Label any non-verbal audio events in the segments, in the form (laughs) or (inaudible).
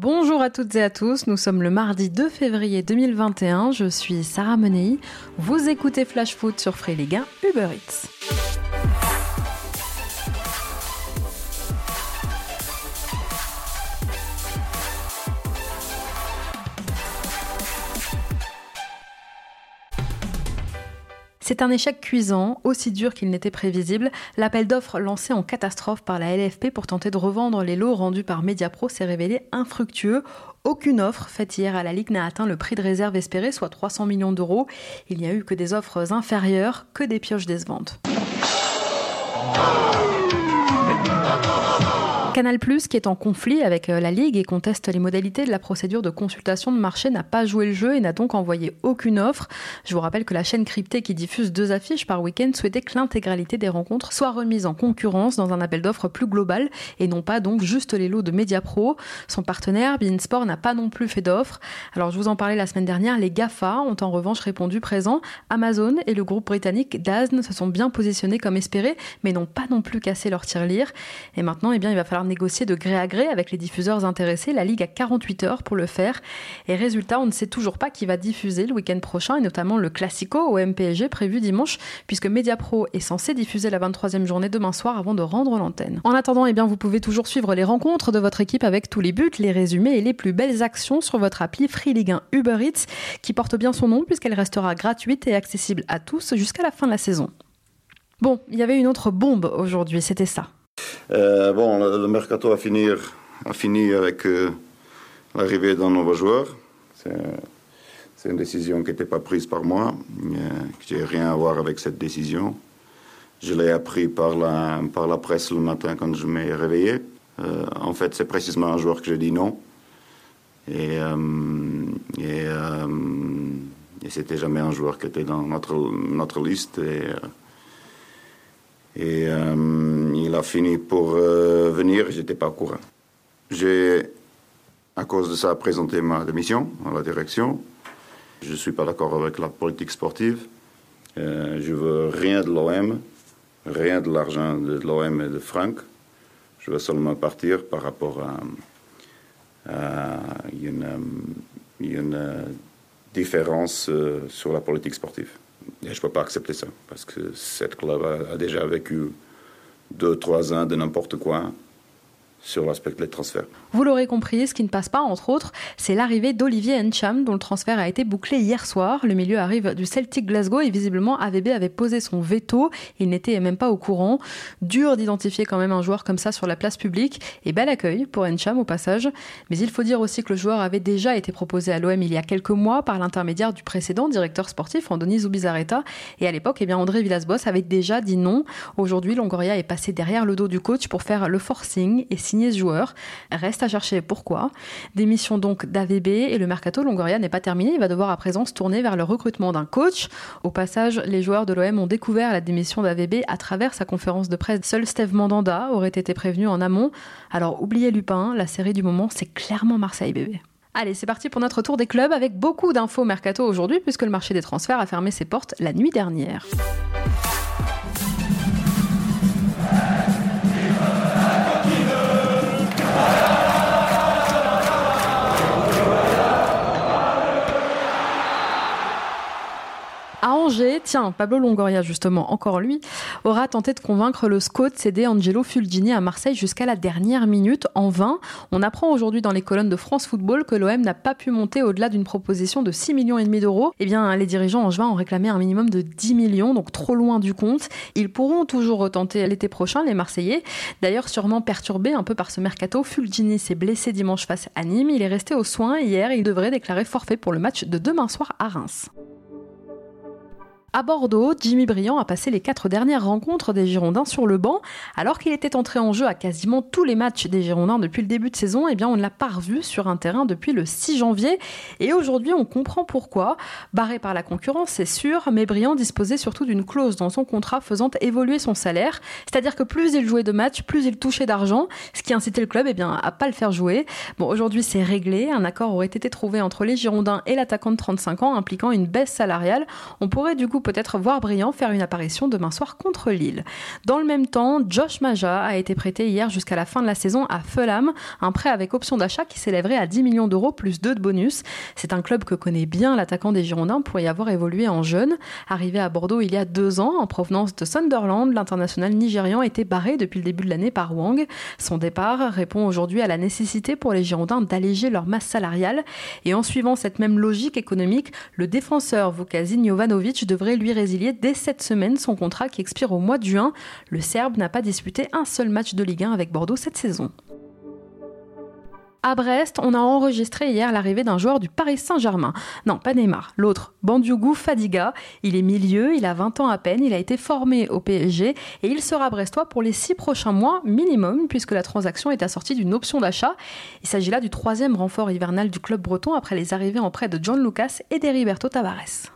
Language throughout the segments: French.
Bonjour à toutes et à tous, nous sommes le mardi 2 février 2021, je suis Sarah Menei, vous écoutez Flash Foot sur 1 Uber Eats. C'est un échec cuisant, aussi dur qu'il n'était prévisible. L'appel d'offres lancé en catastrophe par la LFP pour tenter de revendre les lots rendus par Mediapro s'est révélé infructueux. Aucune offre faite hier à la Ligue n'a atteint le prix de réserve espéré, soit 300 millions d'euros. Il n'y a eu que des offres inférieures, que des pioches décevantes. Canal+, qui est en conflit avec euh, la Ligue et conteste les modalités de la procédure de consultation de marché, n'a pas joué le jeu et n'a donc envoyé aucune offre. Je vous rappelle que la chaîne cryptée qui diffuse deux affiches par week-end souhaitait que l'intégralité des rencontres soit remise en concurrence dans un appel d'offres plus global et non pas donc juste les lots de Mediapro. Son partenaire, Beansport, n'a pas non plus fait d'offre. Alors je vous en parlais la semaine dernière, les GAFA ont en revanche répondu présent. Amazon et le groupe britannique DAZN se sont bien positionnés comme espéré, mais n'ont pas non plus cassé leur tirelire. Et maintenant, eh bien, il va falloir négocier de gré à gré avec les diffuseurs intéressés. La Ligue a 48 heures pour le faire. Et résultat, on ne sait toujours pas qui va diffuser le week-end prochain, et notamment le Classico au MPSG prévu dimanche, puisque Mediapro est censé diffuser la 23e journée demain soir avant de rendre l'antenne. En attendant, eh bien, vous pouvez toujours suivre les rencontres de votre équipe avec tous les buts, les résumés et les plus belles actions sur votre appli Free Ligue 1 Uber Eats, qui porte bien son nom puisqu'elle restera gratuite et accessible à tous jusqu'à la fin de la saison. Bon, il y avait une autre bombe aujourd'hui, c'était ça. Euh, bon, le, mercato a fini, a fini avec euh, l'arrivée d'un nouveau joueur. C'est une décision qui n'était pas prise par moi, qui n'a rien à voir avec cette décision. Je l'ai appris par la, par la presse le matin quand je m'ai réveillé. Euh, en fait, c'est précisément un joueur que j'ai dit non. Et, et, et c'était jamais un joueur qui était dans notre, notre liste. Et euh, il a fini pour euh, venir, j'étais pas au courant. J'ai, à cause de ça, présenté ma démission à la direction. Je ne suis pas d'accord avec la politique sportive. Euh, je veux rien de l'OM, rien de l'argent de l'OM et de Franck. Je veux seulement partir par rapport à, une, une, différence sur la politique sportive. Et je ne peux pas accepter ça, parce que cette club a, a déjà vécu deux, trois ans de n'importe quoi sur l'aspect des transferts. Vous l'aurez compris, ce qui ne passe pas, entre autres, c'est l'arrivée d'Olivier Encham, dont le transfert a été bouclé hier soir. Le milieu arrive du Celtic Glasgow et visiblement AVB avait posé son veto. Il n'était même pas au courant. Dur d'identifier quand même un joueur comme ça sur la place publique. Et bel accueil pour Encham au passage. Mais il faut dire aussi que le joueur avait déjà été proposé à l'OM il y a quelques mois par l'intermédiaire du précédent directeur sportif, Andoni Zubizarreta. Et à l'époque, eh André Villas-Boss avait déjà dit non. Aujourd'hui, Longoria est passé derrière le dos du coach pour faire le forcing et signer ce joueur. Reste à chercher pourquoi? Démission donc d'AVB et le mercato Longoria n'est pas terminé. Il va devoir à présent se tourner vers le recrutement d'un coach. Au passage, les joueurs de l'OM ont découvert la démission d'AVB à travers sa conférence de presse. Seul Steve Mandanda aurait été prévenu en amont. Alors oubliez Lupin, la série du moment, c'est clairement Marseille bébé. Allez, c'est parti pour notre tour des clubs avec beaucoup d'infos mercato aujourd'hui puisque le marché des transferts a fermé ses portes la nuit dernière. Tiens, Pablo Longoria, justement, encore lui, aura tenté de convaincre le scout cédé Angelo Fulgini à Marseille jusqu'à la dernière minute, en vain. On apprend aujourd'hui dans les colonnes de France Football que l'OM n'a pas pu monter au-delà d'une proposition de 6 millions et demi d'euros. Eh bien, les dirigeants angevins ont réclamé un minimum de 10 millions, donc trop loin du compte. Ils pourront toujours retenter l'été prochain, les Marseillais. D'ailleurs, sûrement perturbé un peu par ce mercato, Fulgini s'est blessé dimanche face à Nîmes. Il est resté aux soins hier il devrait déclarer forfait pour le match de demain soir à Reims. À Bordeaux, Jimmy Briand a passé les quatre dernières rencontres des Girondins sur le banc. Alors qu'il était entré en jeu à quasiment tous les matchs des Girondins depuis le début de saison, eh bien on ne l'a pas revu sur un terrain depuis le 6 janvier. Et aujourd'hui, on comprend pourquoi. Barré par la concurrence, c'est sûr, mais Briand disposait surtout d'une clause dans son contrat faisant évoluer son salaire. C'est-à-dire que plus il jouait de matchs, plus il touchait d'argent, ce qui incitait le club eh bien, à pas le faire jouer. Bon, aujourd'hui, c'est réglé. Un accord aurait été trouvé entre les Girondins et l'attaquant de 35 ans, impliquant une baisse salariale. On pourrait du coup peut-être voir Briand faire une apparition demain soir contre Lille. Dans le même temps, Josh Maja a été prêté hier jusqu'à la fin de la saison à Fulham, un prêt avec option d'achat qui s'élèverait à 10 millions d'euros plus 2 de bonus. C'est un club que connaît bien l'attaquant des Girondins pour y avoir évolué en jeune. Arrivé à Bordeaux il y a deux ans, en provenance de Sunderland, l'international nigérian était barré depuis le début de l'année par Wang. Son départ répond aujourd'hui à la nécessité pour les Girondins d'alléger leur masse salariale. Et en suivant cette même logique économique, le défenseur Vukasin Jovanovic devrait lui résilier dès cette semaine son contrat qui expire au mois de juin. Le Serbe n'a pas disputé un seul match de Ligue 1 avec Bordeaux cette saison. À Brest, on a enregistré hier l'arrivée d'un joueur du Paris Saint-Germain. Non, pas Neymar, l'autre, Bandiougou Fadiga. Il est milieu, il a 20 ans à peine, il a été formé au PSG et il sera brestois pour les six prochains mois minimum puisque la transaction est assortie d'une option d'achat. Il s'agit là du troisième renfort hivernal du club breton après les arrivées en prêt de John Lucas et d'Heriberto Tavares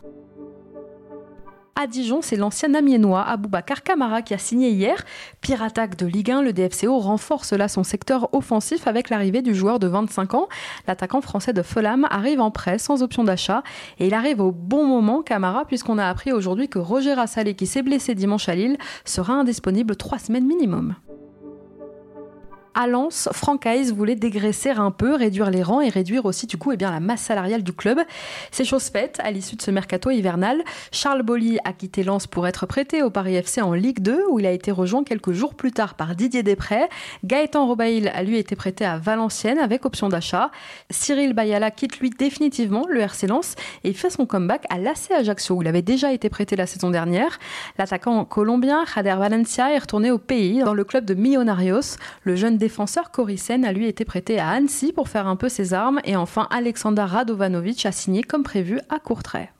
à Dijon, c'est l'ancien amiénois Aboubacar Kamara qui a signé hier. Pire attaque de Ligue 1, le DFCO renforce là son secteur offensif avec l'arrivée du joueur de 25 ans. L'attaquant français de Fulham arrive en prêt sans option d'achat et il arrive au bon moment Camara puisqu'on a appris aujourd'hui que Roger Rassalé qui s'est blessé dimanche à Lille sera indisponible trois semaines minimum à Lens, Francaise voulait dégraisser un peu, réduire les rangs et réduire aussi du coup eh bien, la masse salariale du club. C'est chose faite à l'issue de ce mercato hivernal. Charles Bolly a quitté Lens pour être prêté au Paris FC en Ligue 2 où il a été rejoint quelques jours plus tard par Didier Després. Gaëtan Robail a lui été prêté à Valenciennes avec option d'achat. Cyril Bayala quitte lui définitivement le RC Lens et fait son comeback à l'AC Ajaccio où il avait déjà été prêté la saison dernière. L'attaquant colombien Jader Valencia est retourné au pays dans le club de Millonarios. Le jeune défenseur Coricen a lui été prêté à Annecy pour faire un peu ses armes et enfin Alexander Radovanovic a signé comme prévu à Courtrai.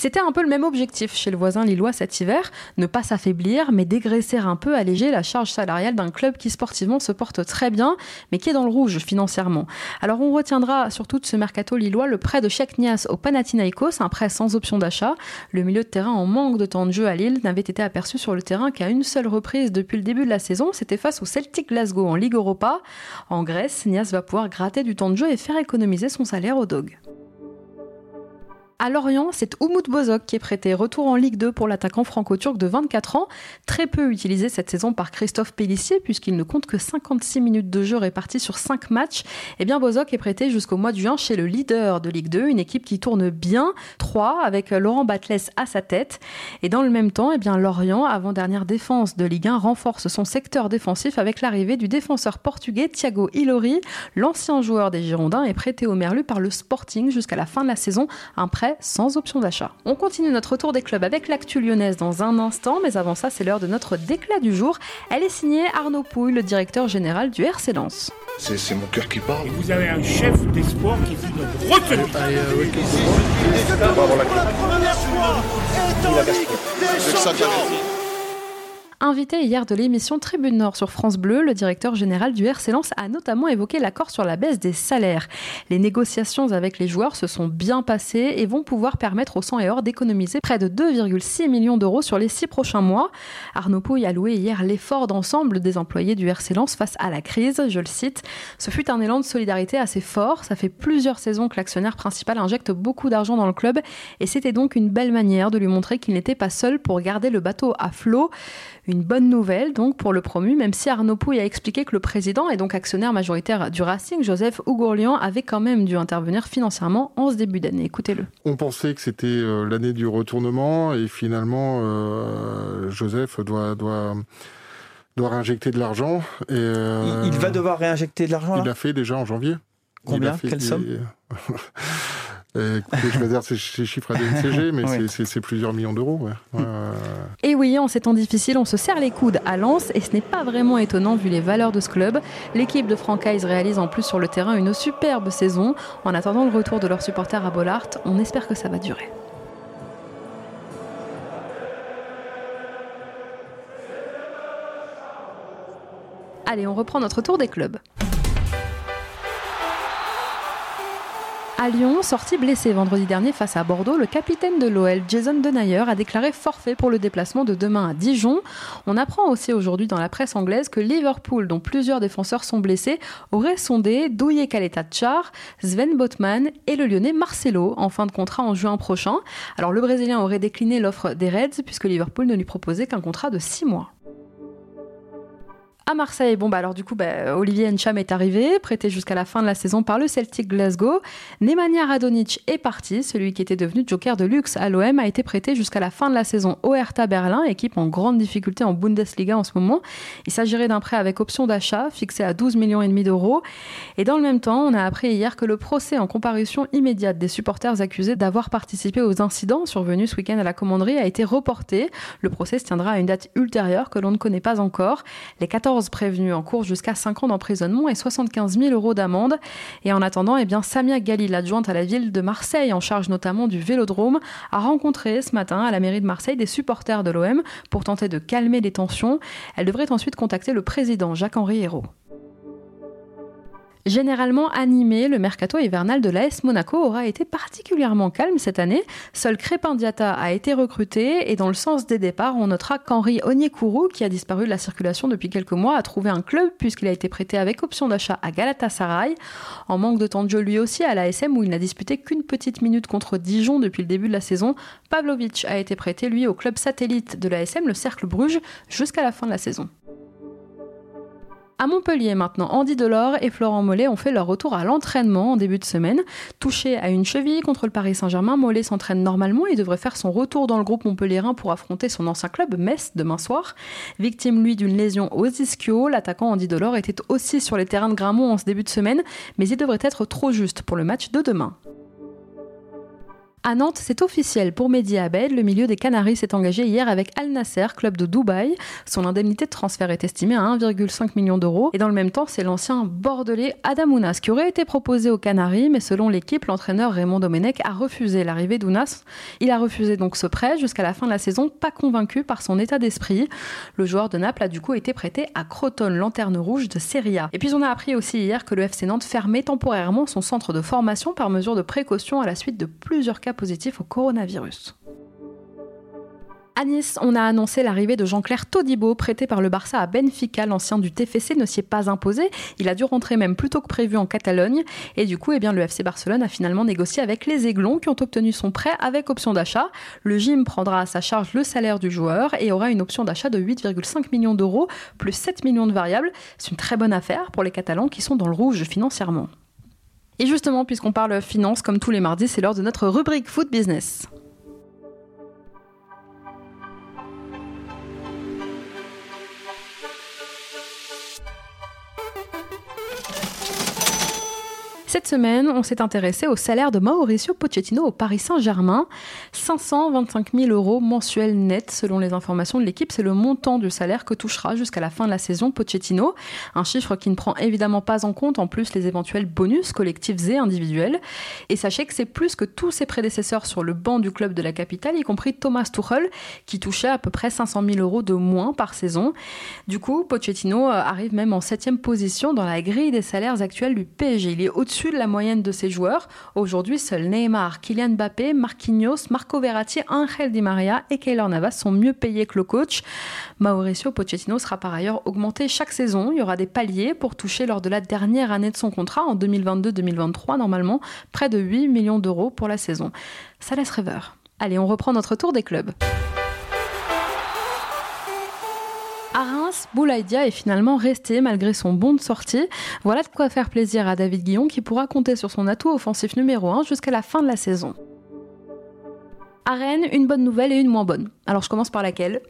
C'était un peu le même objectif chez le voisin lillois cet hiver, ne pas s'affaiblir, mais dégraisser un peu, alléger la charge salariale d'un club qui sportivement se porte très bien, mais qui est dans le rouge financièrement. Alors on retiendra surtout de ce mercato lillois le prêt de Nias au Panathinaikos, un prêt sans option d'achat. Le milieu de terrain en manque de temps de jeu à Lille n'avait été aperçu sur le terrain qu'à une seule reprise depuis le début de la saison, c'était face au Celtic Glasgow en Ligue Europa. En Grèce, Nias va pouvoir gratter du temps de jeu et faire économiser son salaire au Dog. À Lorient, c'est Umut Bozok qui est prêté. Retour en Ligue 2 pour l'attaquant franco-turc de 24 ans, très peu utilisé cette saison par Christophe Pellissier puisqu'il ne compte que 56 minutes de jeu réparties sur 5 matchs. Eh Bozok est prêté jusqu'au mois de juin chez le leader de Ligue 2, une équipe qui tourne bien, 3 avec Laurent Batles à sa tête. Et dans le même temps, eh Lorient, avant-dernière défense de Ligue 1, renforce son secteur défensif avec l'arrivée du défenseur portugais Thiago Ilori. L'ancien joueur des Girondins est prêté au Merlu par le Sporting jusqu'à la fin de la saison, un prêt sans option d'achat. On continue notre tour des clubs avec l'actu lyonnaise dans un instant, mais avant ça, c'est l'heure de notre déclat du jour. Elle est signée Arnaud Pouille, le directeur général du RC Lens. C'est mon cœur qui parle. vous avez un chef d'espoir qui est notre retenue. Invité hier de l'émission Tribune Nord sur France Bleu, le directeur général du RC Lens a notamment évoqué l'accord sur la baisse des salaires. Les négociations avec les joueurs se sont bien passées et vont pouvoir permettre au sang et or d'économiser près de 2,6 millions d'euros sur les six prochains mois. Arnaud Pouille a loué hier l'effort d'ensemble des employés du RC Lens face à la crise. Je le cite, ce fut un élan de solidarité assez fort. Ça fait plusieurs saisons que l'actionnaire principal injecte beaucoup d'argent dans le club et c'était donc une belle manière de lui montrer qu'il n'était pas seul pour garder le bateau à flot. Une bonne nouvelle donc pour le promu, même si Arnaud Pouille a expliqué que le président et donc actionnaire majoritaire du Racing, Joseph Ougourlian, avait quand même dû intervenir financièrement en ce début d'année. Écoutez-le. On pensait que c'était euh, l'année du retournement et finalement euh, Joseph doit, doit, doit réinjecter de l'argent. Et, euh, il, va devoir réinjecter de l'argent Il l'a fait déjà en janvier. Combien? Quelle somme? (laughs) Euh, je vais dire ces chiffres à DNCG, (laughs) mais c'est plusieurs millions d'euros. Et oui, en ces temps difficiles, on se serre les coudes à Lens, et ce n'est pas vraiment étonnant vu les valeurs de ce club. L'équipe de Francaise réalise en plus sur le terrain une superbe saison. En attendant le retour de leurs supporters à Bollard, on espère que ça va durer. Allez, on reprend notre tour des clubs. À Lyon, sorti blessé vendredi dernier face à Bordeaux, le capitaine de l'OL, Jason Denayer, a déclaré forfait pour le déplacement de demain à Dijon. On apprend aussi aujourd'hui dans la presse anglaise que Liverpool, dont plusieurs défenseurs sont blessés, aurait sondé Douye Kaleta-Char, Sven Botman et le lyonnais Marcelo en fin de contrat en juin prochain. Alors le Brésilien aurait décliné l'offre des Reds puisque Liverpool ne lui proposait qu'un contrat de 6 mois à Marseille. Bon, bah alors du coup, bah, Olivier Encham est arrivé, prêté jusqu'à la fin de la saison par le Celtic Glasgow. Nemanja Radonic est parti, celui qui était devenu joker de luxe à l'OM a été prêté jusqu'à la fin de la saison au Hertha Berlin, équipe en grande difficulté en Bundesliga en ce moment. Il s'agirait d'un prêt avec option d'achat fixé à 12 millions et demi d'euros. Et dans le même temps, on a appris hier que le procès en comparution immédiate des supporters accusés d'avoir participé aux incidents survenus ce week-end à la commanderie a été reporté. Le procès se tiendra à une date ultérieure que l'on ne connaît pas encore. Les 14 prévenus en cours jusqu'à 5 ans d'emprisonnement et 75 000 euros d'amende. Et en attendant, eh bien, Samia Gali, l'adjointe à la ville de Marseille, en charge notamment du vélodrome, a rencontré ce matin à la mairie de Marseille des supporters de l'OM pour tenter de calmer les tensions. Elle devrait ensuite contacter le président Jacques-Henri Hérault. Généralement animé, le mercato hivernal de l'AS Monaco aura été particulièrement calme cette année. Seul Crépin Diata a été recruté et dans le sens des départs, on notera qu'Henri Onyekuru, qui a disparu de la circulation depuis quelques mois, a trouvé un club puisqu'il a été prêté avec option d'achat à Galatasaray. En manque de temps de jeu lui aussi à l'ASM où il n'a disputé qu'une petite minute contre Dijon depuis le début de la saison, Pavlovic a été prêté lui au club satellite de l'ASM, le Cercle Bruges, jusqu'à la fin de la saison. À Montpellier maintenant, Andy Delors et Florent Mollet ont fait leur retour à l'entraînement en début de semaine. Touché à une cheville contre le Paris Saint-Germain, Mollet s'entraîne normalement et devrait faire son retour dans le groupe montpelliérain pour affronter son ancien club Metz demain soir. Victime lui d'une lésion aux ischio, l'attaquant Andy Delors était aussi sur les terrains de Gramont en ce début de semaine, mais il devrait être trop juste pour le match de demain. À Nantes, c'est officiel pour Mehdi Abed. Le milieu des Canaries s'est engagé hier avec Al Nasser, club de Dubaï. Son indemnité de transfert est estimée à 1,5 million d'euros. Et dans le même temps, c'est l'ancien bordelais Adamounas qui aurait été proposé aux Canaries, mais selon l'équipe, l'entraîneur Raymond Domenech a refusé l'arrivée d'Ounas. Il a refusé donc ce prêt jusqu'à la fin de la saison, pas convaincu par son état d'esprit. Le joueur de Naples a du coup été prêté à Croton, lanterne rouge de Serie A. Et puis on a appris aussi hier que le FC Nantes fermait temporairement son centre de formation par mesure de précaution à la suite de plusieurs cas positif au coronavirus. À Nice, on a annoncé l'arrivée de Jean-Claire Todibo, prêté par le Barça à Benfica. L'ancien du TFC ne s'y est pas imposé. Il a dû rentrer même plus tôt que prévu en Catalogne. Et du coup, eh bien, le FC Barcelone a finalement négocié avec les Aiglons qui ont obtenu son prêt avec option d'achat. Le gym prendra à sa charge le salaire du joueur et aura une option d'achat de 8,5 millions d'euros, plus 7 millions de variables. C'est une très bonne affaire pour les Catalans qui sont dans le rouge financièrement. Et justement, puisqu'on parle finance, comme tous les mardis, c'est l'heure de notre rubrique Food Business. Cette semaine, on s'est intéressé au salaire de Mauricio Pochettino au Paris Saint-Germain. 525 000 euros mensuels nets, selon les informations de l'équipe. C'est le montant du salaire que touchera jusqu'à la fin de la saison Pochettino. Un chiffre qui ne prend évidemment pas en compte en plus les éventuels bonus collectifs et individuels. Et sachez que c'est plus que tous ses prédécesseurs sur le banc du club de la capitale, y compris Thomas Tuchel, qui touchait à peu près 500 000 euros de moins par saison. Du coup, Pochettino euh, arrive même en septième position dans la grille des salaires actuels du PSG. Il est au-dessus de la moyenne de ses joueurs. Aujourd'hui, seuls Neymar, Kylian Mbappé, Marquinhos, Marco Verratti, Angel Di Maria et Keylor Navas sont mieux payés que le coach. Mauricio Pochettino sera par ailleurs augmenté chaque saison. Il y aura des paliers pour toucher lors de la dernière année de son contrat, en 2022-2023 normalement, près de 8 millions d'euros pour la saison. Ça laisse rêveur. Allez, on reprend notre tour des clubs. À Reims, Boulaïdia est finalement resté malgré son bon de sortie. Voilà de quoi faire plaisir à David Guillon qui pourra compter sur son atout offensif numéro 1 jusqu'à la fin de la saison. À Rennes, une bonne nouvelle et une moins bonne. Alors je commence par laquelle?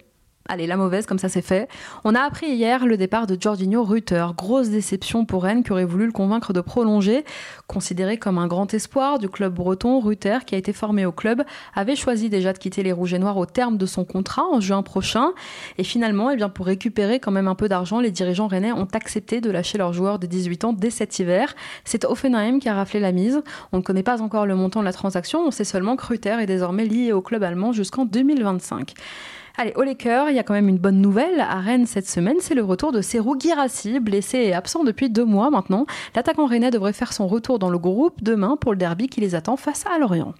Allez, la mauvaise, comme ça c'est fait. On a appris hier le départ de Jorginho Rutter. Grosse déception pour Rennes qui aurait voulu le convaincre de prolonger. Considéré comme un grand espoir du club breton, Rutter, qui a été formé au club, avait choisi déjà de quitter les Rouges et Noirs au terme de son contrat en juin prochain. Et finalement, eh bien, pour récupérer quand même un peu d'argent, les dirigeants rennais ont accepté de lâcher leur joueur de 18 ans dès cet hiver. C'est Offenheim qui a raflé la mise. On ne connaît pas encore le montant de la transaction, on sait seulement que Rutter est désormais lié au club allemand jusqu'en 2025. Allez, au il y a quand même une bonne nouvelle. À Rennes cette semaine, c'est le retour de Serou Girassi, blessé et absent depuis deux mois maintenant. L'attaquant rennais devrait faire son retour dans le groupe demain pour le derby qui les attend face à Lorient.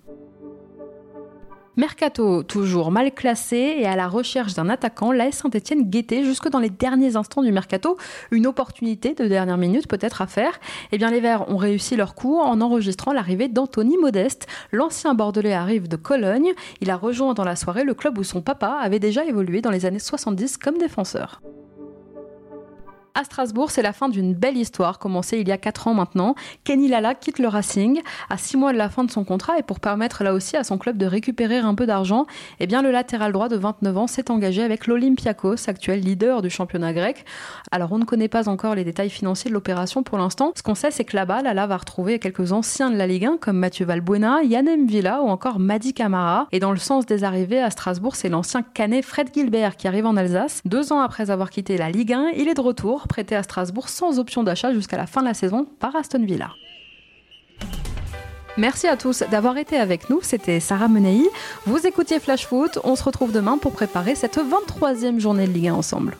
Mercato, toujours mal classé et à la recherche d'un attaquant, l'AS Saint-Etienne guettait jusque dans les derniers instants du mercato une opportunité de dernière minute peut-être à faire. Eh bien, les Verts ont réussi leur coup en enregistrant l'arrivée d'Anthony Modeste. L'ancien Bordelais arrive de Cologne. Il a rejoint dans la soirée le club où son papa avait déjà évolué dans les années 70 comme défenseur à Strasbourg, c'est la fin d'une belle histoire commencée il y a 4 ans maintenant. Kenny Lala quitte le Racing à 6 mois de la fin de son contrat et pour permettre là aussi à son club de récupérer un peu d'argent, eh bien le latéral droit de 29 ans s'est engagé avec l'Olympiakos, actuel leader du championnat grec. Alors on ne connaît pas encore les détails financiers de l'opération pour l'instant. Ce qu'on sait, c'est que là-bas, Lala va retrouver quelques anciens de la Ligue 1 comme Mathieu Valbuena, Yannem Villa ou encore Madi Camara. Et dans le sens des arrivées à Strasbourg, c'est l'ancien canet Fred Gilbert qui arrive en Alsace. Deux ans après avoir quitté la Ligue 1, il est de retour prêté à Strasbourg sans option d'achat jusqu'à la fin de la saison par Aston Villa. Merci à tous d'avoir été avec nous. C'était Sarah Menei. Vous écoutiez Flash Foot. On se retrouve demain pour préparer cette 23e journée de Ligue 1 ensemble.